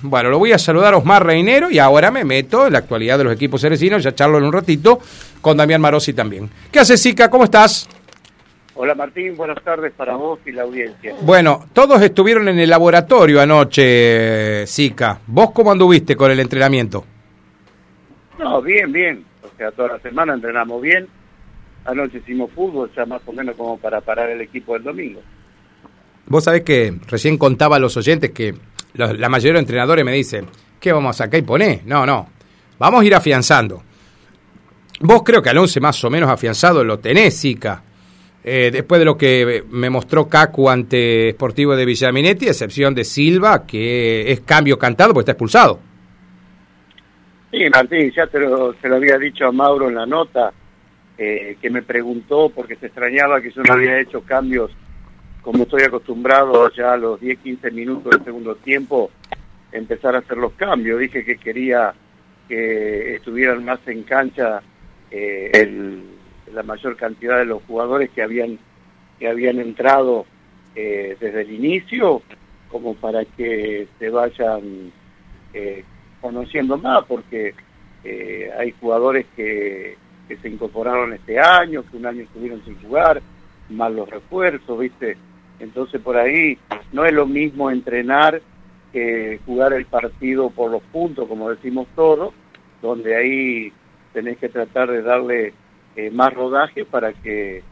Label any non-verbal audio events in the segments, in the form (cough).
Bueno, lo voy a saludar a Osmar Reinero y ahora me meto en la actualidad de los equipos cerecinos, ya charlo en un ratito con Damián Marosi también. ¿Qué haces, Sica? ¿Cómo estás? Hola Martín, buenas tardes para vos y la audiencia. Bueno, todos estuvieron en el laboratorio anoche, Sica. ¿Vos cómo anduviste con el entrenamiento? No, bien, bien. O sea, toda la semana entrenamos bien. Anoche hicimos fútbol, ya más o menos como para parar el equipo del domingo. Vos sabés que recién contaba a los oyentes que la mayoría de entrenadores me dicen, ¿qué vamos acá y poner? No, no, vamos a ir afianzando. Vos creo que al 11 más o menos afianzado lo tenés, Sica. Eh, después de lo que me mostró Cacu ante Sportivo de Villaminetti, excepción de Silva, que es cambio cantado porque está expulsado. Sí, Martín, ya te lo, se lo había dicho a Mauro en la nota, eh, que me preguntó porque se extrañaba que yo no había hecho cambios como estoy acostumbrado ya a los 10, 15 minutos del segundo tiempo, empezar a hacer los cambios. Dije que quería que estuvieran más en cancha eh, la mayor cantidad de los jugadores que habían, que habían entrado eh, desde el inicio, como para que se vayan eh, conociendo más, porque hay jugadores que, que se incorporaron este año, que un año estuvieron sin jugar, más los refuerzos, ¿viste? Entonces por ahí no es lo mismo entrenar que jugar el partido por los puntos, como decimos todos, donde ahí tenés que tratar de darle eh, más rodaje para que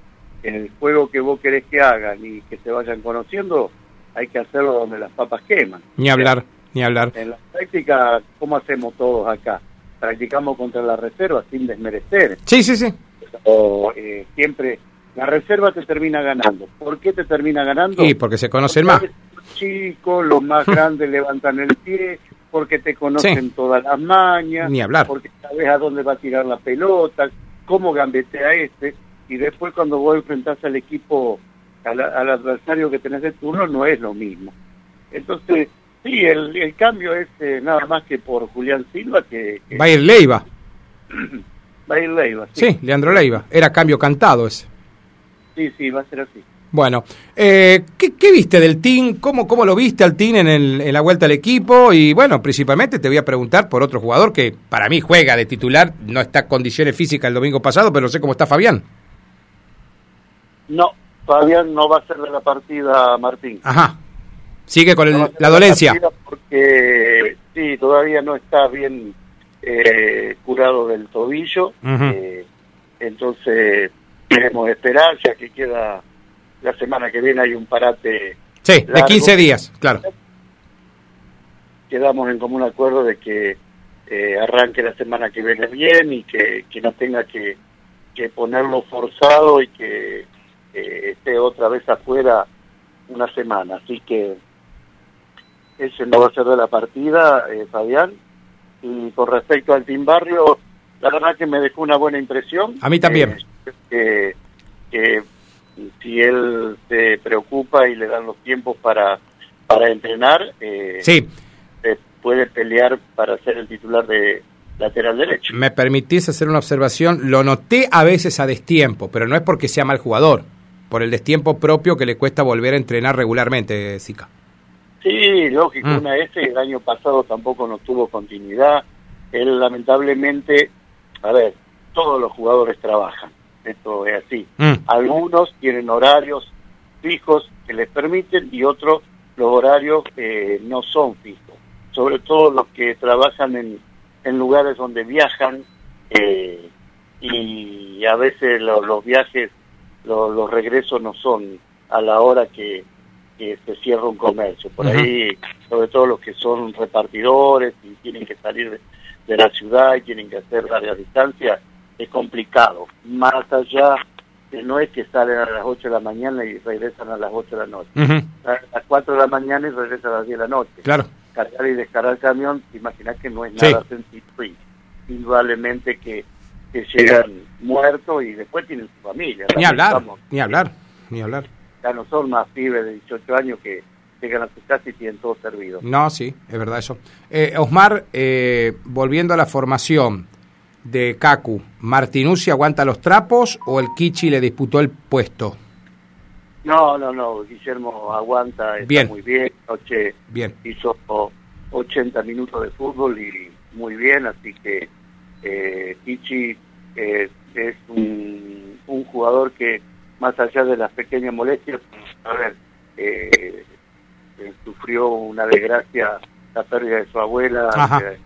en el juego que vos querés que hagan y que se vayan conociendo, hay que hacerlo donde las papas queman. Ni hablar, ni hablar. En la práctica, ¿cómo hacemos todos acá? Practicamos contra la reserva sin desmerecer. Sí, sí, sí. O, eh, siempre la reserva te termina ganando. ¿Por qué te termina ganando? Sí, porque se conocen más. Los chicos, los más grandes levantan el pie, porque te conocen todas las mañas. Ni hablar. Porque sabes a dónde va a tirar la pelota, cómo gambetea este. Y después cuando vos enfrentás al equipo, al, adversario que tenés de turno, no es lo mismo. Entonces, sí, el, cambio es eh, nada más que por Julián Silva que... Va a ir Leiva. va a ir Leiva, sí. Sí, Leandro Leiva. Era cambio cantado ese. Sí, sí, va a ser así. Bueno, eh, ¿qué, viste del team? ¿Cómo, ¿Cómo lo viste al team en, el, en la vuelta al equipo? Y bueno, principalmente te voy a preguntar por otro jugador que para mí juega de titular, no está en condiciones físicas el domingo pasado, pero no sé cómo está Fabián. No, Fabián no va a ser de la partida, Martín. Ajá. Sigue con la dolencia. porque sí, todavía no está bien eh, curado del tobillo. Eh, entonces queremos esperar, ya que queda la semana que viene hay un parate. Sí, de 15 días, claro. Quedamos en común acuerdo de que eh, arranque la semana que viene bien y que, que no tenga que, que ponerlo forzado y que eh, esté otra vez afuera una semana. Así que ese no va a ser de la partida, eh, Fabián. Y con respecto al Team Barrio, la verdad que me dejó una buena impresión. A mí también que, si él se preocupa y le dan los tiempos para, para entrenar, eh, sí. puede pelear para ser el titular de lateral derecho. ¿Me permitís hacer una observación? Lo noté a veces a destiempo, pero no es porque sea mal jugador, por el destiempo propio que le cuesta volver a entrenar regularmente, Zika. Sí, lógico, mm. una vez el año pasado tampoco no tuvo continuidad. Él lamentablemente, a ver, todos los jugadores trabajan esto es así. Mm. Algunos tienen horarios fijos que les permiten y otros los horarios eh, no son fijos. Sobre todo los que trabajan en, en lugares donde viajan eh, y a veces los viajes, los regresos no son a la hora que, se cierra un comercio. Por ahí, sobre todo los que son repartidores y tienen que salir de, de la ciudad y tienen que hacer varias distancias, es complicado. Más allá que no es que salen a las 8 de la mañana y regresan a las 8 de la noche. A las 4 de la mañana y regresan a las 10 de la noche. Claro. Cargar y descargar el camión, imaginas que no es nada sencillo. indudablemente que, que llegan muertos y después tienen su familia. Ni hablar, ni hablar, ni hablar. Ya no son más pibes de 18 años que llegan a su casa y tienen todo servido. No, sí, es verdad eso. Eh, Osmar, eh, volviendo a la formación, de Kaku, ¿Martinuzzi aguanta los trapos o el Kichi le disputó el puesto? No, no, no, Guillermo aguanta, está bien. muy bien. Noche bien. hizo 80 minutos de fútbol y muy bien, así que eh, Kichi eh, es un, un, jugador que más allá de las pequeñas molestias, a ver, eh, eh sufrió una desgracia, la pérdida de su abuela,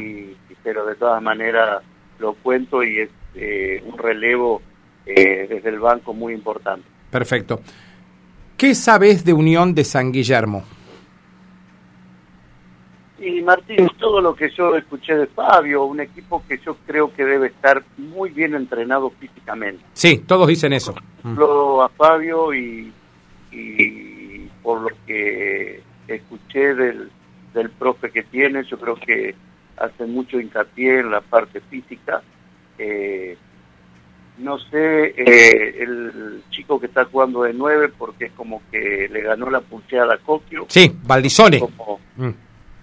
y, pero de todas maneras lo cuento y es eh, un relevo eh, desde el banco muy importante. Perfecto. ¿Qué sabes de Unión de San Guillermo? Y Martín, todo lo que yo escuché de Fabio, un equipo que yo creo que debe estar muy bien entrenado físicamente. Sí, todos dicen eso. Lo a Fabio y, y por lo que escuché del, del profe que tiene, yo creo que hace mucho hincapié en la parte física. Eh, no sé, eh, el chico que está jugando de nueve, porque es como que le ganó la pulseada a Cocchio. Sí, Valdisone. Mm.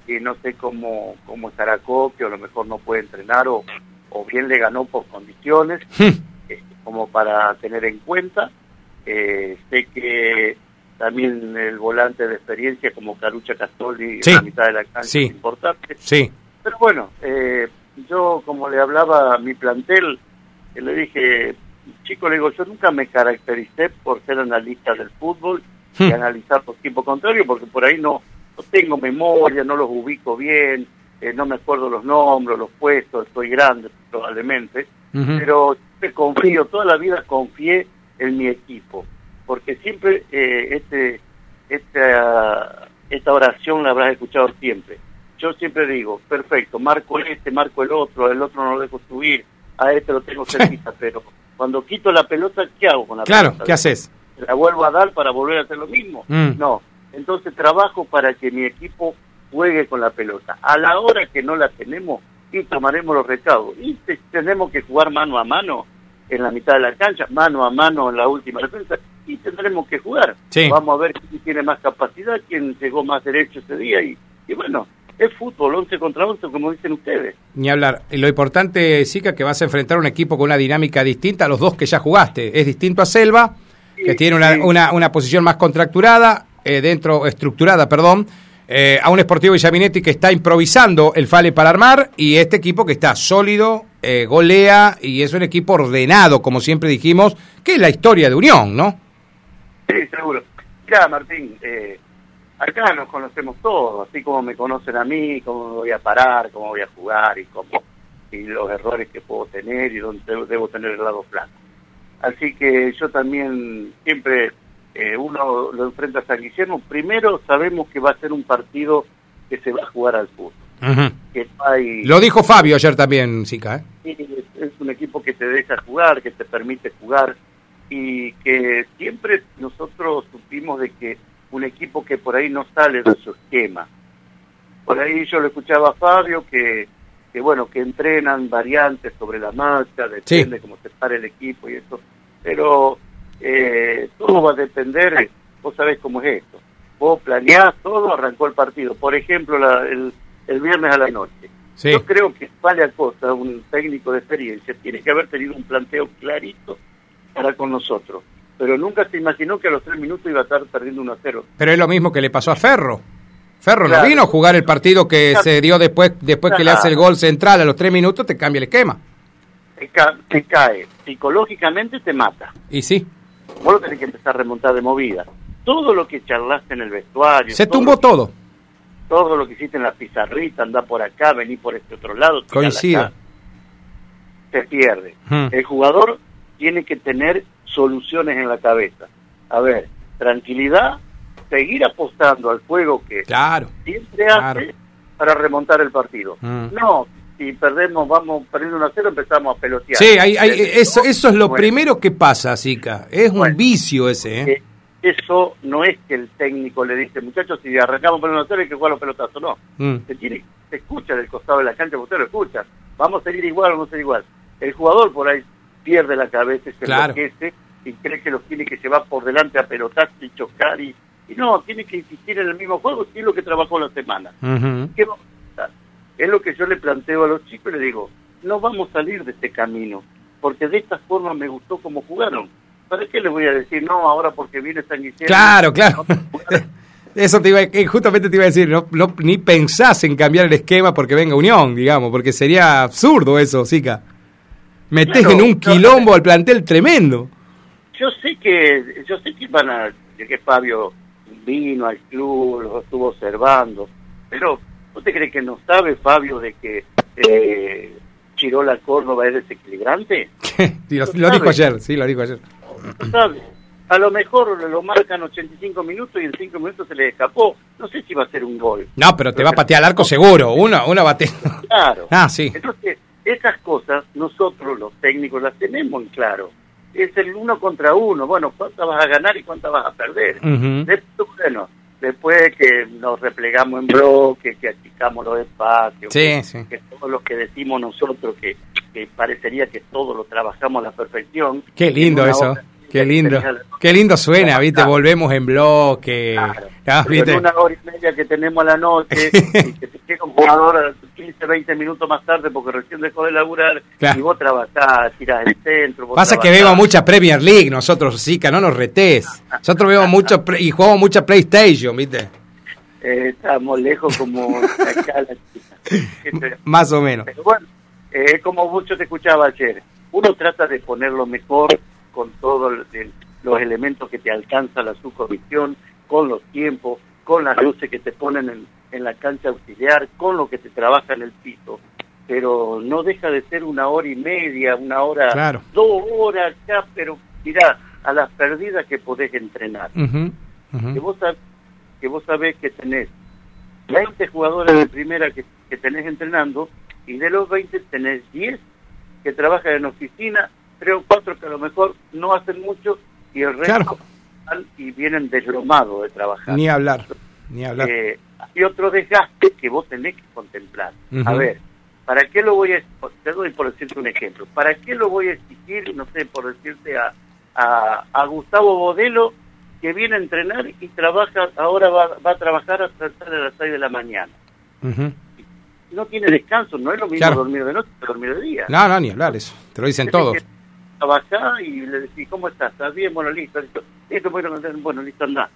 Y no sé cómo, cómo estará Cocchio, a lo mejor no puede entrenar o, o bien le ganó por condiciones, hmm. eh, como para tener en cuenta. Eh, sé que también el volante de experiencia como Carucha Castoli en la mitad de la cancha es importante. Sí. Pero bueno, eh, yo como le hablaba a mi plantel, le dije, chico, le digo, yo nunca me caractericé por ser analista del fútbol y hmm. analizar por tiempo contrario, porque por ahí no, no tengo memoria, no los ubico bien, eh, no me acuerdo los nombres, los puestos, estoy grande probablemente, pero siempre confío, toda la vida confié en mi equipo, porque siempre eh, este, esta, esta oración la habrás escuchado siempre. Yo siempre digo, perfecto, marco este, marco el otro, el otro no lo dejo subir, a este lo tengo cerquita, pero cuando quito la pelota, ¿qué hago con la pelota? Claro, ¿qué haces? ¿La vuelvo a dar para volver a hacer lo mismo? Mm. No, entonces trabajo para que mi equipo juegue con la pelota. A la hora que no la tenemos, y tomaremos los recados. Y tenemos que jugar mano a mano en la mitad de la cancha, mano a mano en la última defensa, y tendremos que jugar. Vamos a ver quién tiene más capacidad, quién llegó más derecho ese día, y, y bueno, es fútbol, 11 contra 11, como dicen ustedes. Ni hablar. Lo importante, Sica, que vas a enfrentar un equipo con una dinámica distinta a los dos que ya jugaste. Es distinto a Selva, que tiene una, una, una, posición más contracturada, eh, dentro, estructurada, perdón, eh, a un Sportivo Villaminetti que está improvisando el Fale para armar, y este equipo que está sólido, eh, golea, y es un equipo ordenado, como siempre dijimos, que es la historia de Unión, ¿no? Sí, seguro. Ya, Martín, eh, acá nos conocemos todos, así como me conocen a mí, cómo voy a parar, cómo voy a jugar y cómo y los errores que puedo tener y dónde debo tener el lado plano. Así que yo también siempre eh, uno lo enfrenta a San Guillermo. Primero sabemos que va a ser un partido que se va a jugar al fútbol. que hay... Lo dijo Fabio ayer también, Sica. ¿eh? es un equipo que te deja jugar, que te permite jugar y que siempre nosotros supimos de que un equipo que por ahí no sale de su esquema. Por ahí yo le escuchaba a Fabio que, que bueno, que entrenan variantes sobre la marcha, depende cómo se para el equipo y eso, pero eh, todo va a depender, vos sabés cómo es esto. Vos planeás todo, arrancó el partido. Por ejemplo, el, el viernes a la noche. Yo creo que vale a Costa, un técnico de experiencia, tiene que haber tenido un planteo clarito para con nosotros pero nunca se imaginó que a los tres minutos iba a estar perdiendo 1 a 0. Pero es lo mismo que le pasó a Ferro. Ferro no vino a jugar el partido que se dio después después que le hace el gol central a los tres minutos, te cambia el esquema. Te, cae, psicológicamente te mata. Y sí. Vos lo tenés que empezar a remontar de movida. Todo lo que charlaste en el vestuario. Se tumbó todo. Todo lo que hiciste en la pizarrita, anda por acá, vení por este otro lado. Coincido. se pierde. Hmm. El jugador tiene que tener soluciones en la cabeza. A ver, tranquilidad, seguir apostando al juego que claro, siempre hace para remontar el partido. Mm. No, si perdemos, vamos perdiendo un a cero, empezamos a pelotear. Sí, hay, eso, eso es lo primero que pasa, Zika. Es un vicio ese. ¿eh? Eso no es que el técnico le dice, muchachos, si arrancamos por un a cero hay que jugar los pelotazos. No. Mm. Se, tiene, se escucha del costado de la cancha, usted lo escucha. Vamos a seguir igual, vamos a seguir igual. El jugador por ahí pierde la cabeza, se claro. enloquece y cree que los tiene que llevar por delante a pelotar y chocar y, y no, tiene que insistir en el mismo juego, que es lo que trabajó la semana. ¿Qué vamos a hacer? Es lo que yo le planteo a los chicos y le digo, no vamos a salir de este camino, porque de esta forma me gustó como jugaron. ¿Para qué les voy a decir no ahora porque viene San Guillermo? Claro, claro. (laughs) Eso te iba, eh, justamente te iba a decir, no, no, ni pensás en cambiar el esquema porque venga Unión, digamos, porque sería absurdo eso, Metés en un quilombo al plantel tremendo. Yo sé que, yo sé que van a, que Fabio vino al club, lo estuvo observando, pero ¿no te crees que no sabe Fabio de que eh, Chirola Córdoba es desequilibrante? (laughs) lo, lo dijo ayer, sí, lo dijo ayer. A lo mejor lo marcan 85 minutos y en 5 minutos se le escapó. No sé si va a ser un gol. No, pero te va a patear al arco seguro. Uno, uno bate. Claro. (laughs) Ah, sí. Entonces, esas cosas nosotros los técnicos las tenemos en claro. Es el uno contra uno. Bueno, ¿cuántas vas a ganar y cuántas vas a perder? Después, bueno, después que nos replegamos en bloque, que achicamos los espacios, sí, sí. que todo lo que decimos nosotros, que, que parecería que todo lo trabajamos a la perfección. Qué lindo eso. Hora, Qué lindo, qué lindo suena, ¿viste? Volvemos en bloque. Claro. ¿viste? En una hora y media que tenemos a la noche, (laughs) y que te llega un jugador 15, 20 minutos más tarde porque recién dejó de laburar, claro. y vos trabajás, tirás el centro. Vos Pasa trabajás. que vemos mucha Premier League nosotros, Zika, no nos retés. Nosotros vemos mucho y jugamos mucha PlayStation, ¿viste? Eh, estamos lejos como acá (laughs) la chica. Más o menos. Pero bueno, eh, como mucho te escuchaba ayer, uno trata de poner lo mejor con todos los elementos que te alcanza la subcomisión, con los tiempos, con las luces que te ponen en, en, la cancha auxiliar, con lo que te trabaja en el piso. Pero no deja de ser una hora y media, una hora, claro. dos horas ya, pero mirá, a las perdidas que podés entrenar. Uh -huh, uh -huh. Que, vos sab que vos sabés que tenés 20 jugadores de primera que, que tenés entrenando y de los 20 tenés 10 que trabajan en oficina tres o cuatro que a lo mejor no hacen mucho y el resto claro. y vienen deslomados de trabajar. Ni hablar, ni hablar. Eh, y otro desgaste que vos tenés que contemplar. Uh -huh. A ver, ¿para qué lo voy a te doy por decirte un ejemplo? ¿Para qué lo voy a exigir, no sé, por decirte a, a, a Gustavo Bodelo que viene a entrenar y trabaja, ahora va, va a trabajar hasta las 6 de la mañana? Uh -huh no tiene descanso, no es lo mismo Claro. dormir de noche que dormir de día. No, no, ni hablar eso. Te lo dicen todos. que Trabajar y le decís, ¿cómo estás? ¿Estás bien? Bueno, listo, listo. Listo, bueno, bueno listo, anda.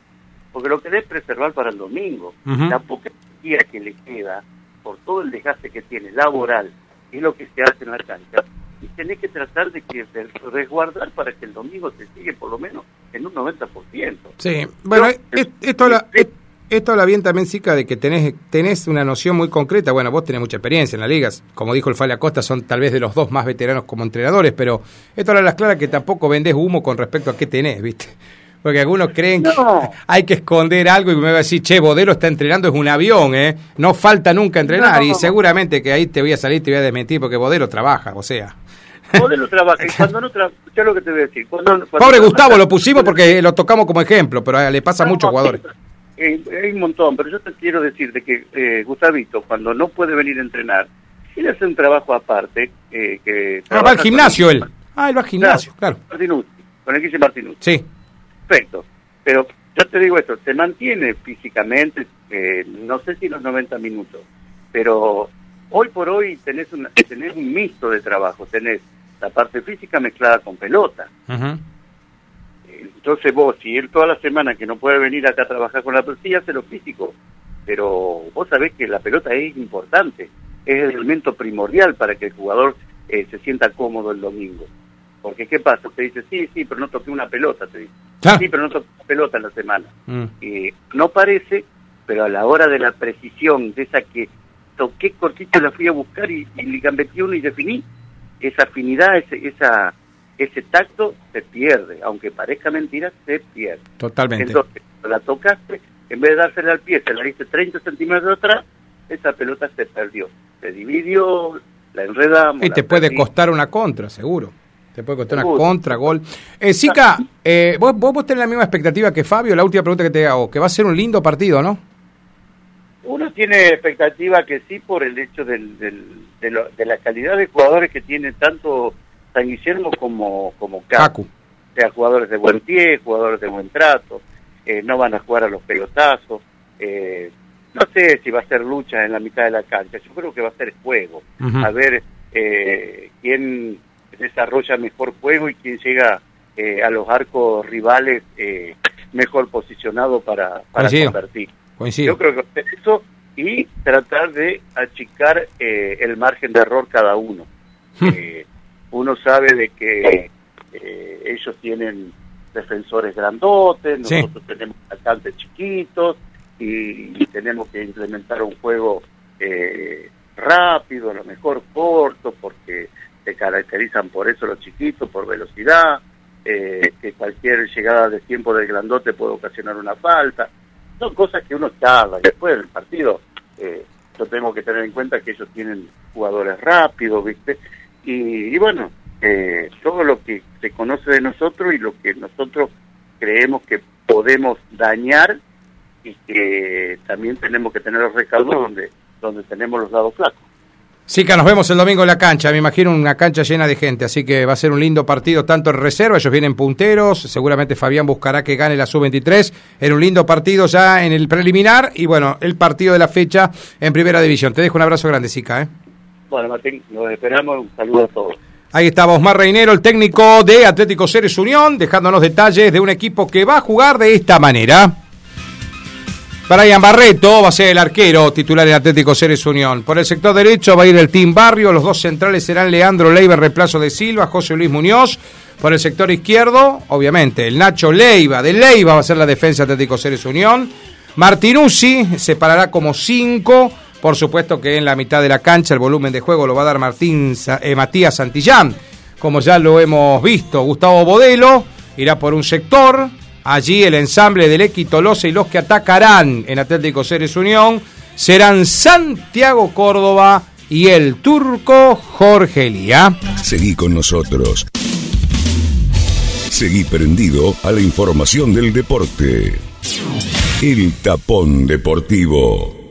Porque lo querés preservar para el domingo. La poca energía que le queda, por todo el desgaste que tiene laboral, es lo que se hace en la cancha. Y tenés que tratar de que de resguardar para que el domingo te sigue por lo menos en un 90%. Sí, bueno, es- esto es- esto habla bien también, Sica, de que tenés, tenés una noción muy concreta. Bueno, vos tenés mucha experiencia en la liga. Como dijo el Fale Acosta, son tal vez de los dos más veteranos como entrenadores, pero esto habla a las claras que tampoco vendés humo con respecto a qué tenés, ¿viste? (laughs) Porque algunos creen que (laughs) hay que esconder algo y me va a decir, che, Bodelo está entrenando, es un avión, ¿eh? No falta nunca entrenar. No. Y seguramente que ahí te voy a salir y te voy a desmentir porque Bodelo trabaja, o sea. (laughs) Modelo trabaja. Y cuando no trabaja, lo que te voy a decir. Cuando, cuando Pobre Gustavo, lo pusimos porque lo tocamos como ejemplo, pero le pasa a muchos jugadores. Eh, hay un montón, pero yo te quiero decir de que eh, Gustavito, cuando no puede venir a entrenar, él hace un trabajo aparte. Eh, que Ah, va al gimnasio él. Ah, él va al gimnasio, claro. Martinucci, con el que dice Martinucci. Sí. Perfecto. Pero yo te digo esto, se mantiene físicamente, eh, no sé si los 90 minutos, pero hoy por hoy tenés, una, tenés un mixto de trabajo, tenés la parte física mezclada con pelota. Ujú. Entonces vos, si él toda la semana que no puede venir acá a trabajar con la pelota, sí hace lo físico, pero vos sabés que la pelota es importante, es el elemento primordial para que el jugador eh, se sienta cómodo el domingo. Porque ¿qué pasa? Te dice, sí, sí, pero no toqué una pelota, te dice. Claro. Sí, pero no toqué una pelota en la semana. Mm. Eh, no parece, pero a la hora de la precisión, de esa que toqué cortito, la fui a buscar y, y le gambeteé uno y definí, esa afinidad, ese, esa, ese tacto se pierde, aunque parezca mentira, se pierde. Totalmente. Entonces, la tocaste, en vez de dársela al pie, se la diste 30 centímetros atrás, esa pelota se perdió, se dividió, la enredamos. y te puede perdí. costar una contra, seguro. Te puede costar una contra, gol. Eh, Sica, eh, vos, vos, vos tenés la misma expectativa que Fabio. La última pregunta que te hago, que va a ser un lindo partido, ¿no? Uno tiene expectativa que sí por el hecho del, del- de, lo- de la calidad de jugadores que tiene tanto San Guillermo como, como. Cacu. O sea, jugadores de buen pie, jugadores de buen trato, eh, no van a jugar a los pelotazos. eh, no sé si va a ser lucha en la mitad de la cancha, yo creo que va a ser juego. A ver eh, quién desarrolla mejor juego y quién llega eh, a los arcos rivales eh, mejor posicionado para, para convertir. Yo creo que eso y tratar de achicar eh, el margen de error cada uno. Hmm. Eh, uno sabe de que eh, ellos tienen defensores grandotes, nosotros tenemos atacantes chiquitos y, tenemos que implementar un juego rápido, a lo mejor corto, porque se caracterizan por eso los chiquitos, por velocidad, que cualquier llegada de tiempo del grandote puede ocasionar una falta son cosas que uno charla. Después del partido, eh, yo tengo que tener en cuenta que ellos tienen jugadores rápidos, ¿viste? Y, bueno, eh, todo lo que se conoce de nosotros y lo que nosotros creemos que podemos dañar y que también tenemos que tener los recaudos donde, donde tenemos los lados flacos. Sí, que nos vemos el domingo en la cancha. Me imagino una cancha llena de gente, así que va a ser un lindo partido, tanto en reserva, ellos vienen punteros. Seguramente Fabián buscará que gane la sub-23. Era un lindo partido ya en el preliminar y bueno, el partido de la fecha en primera división. Te dejo un abrazo grande, Sica. ¿eh? Bueno, Martín, nos esperamos. Un saludo a todos. Ahí está Osmar Reinero, el técnico de Atlético Ceres Unión, dejándonos detalles de un equipo que va a jugar de esta manera. Brian Barreto va a ser el arquero titular en Atlético Ceres Unión. Por el sector derecho va a ir el Team Barrio. Los dos centrales serán Leandro Leiva, reemplazo de Silva, José Luis Muñoz. Por el sector izquierdo, obviamente, el Nacho Leiva. De Leiva va a ser la defensa Atlético Ceres Unión. Martinuzzi se parará como cinco. Por supuesto que en la mitad de la cancha el volumen de juego lo va a dar Martín, eh, Matías Santillán. Como ya lo hemos visto, Gustavo Bodelo irá por un sector. Allí el ensamble del Equi Tolosa y los que atacarán en Atlético Ceres Unión serán Santiago Córdoba y el turco Jorge Lía. Seguí con nosotros. Seguí prendido a la información del deporte. El tapón deportivo.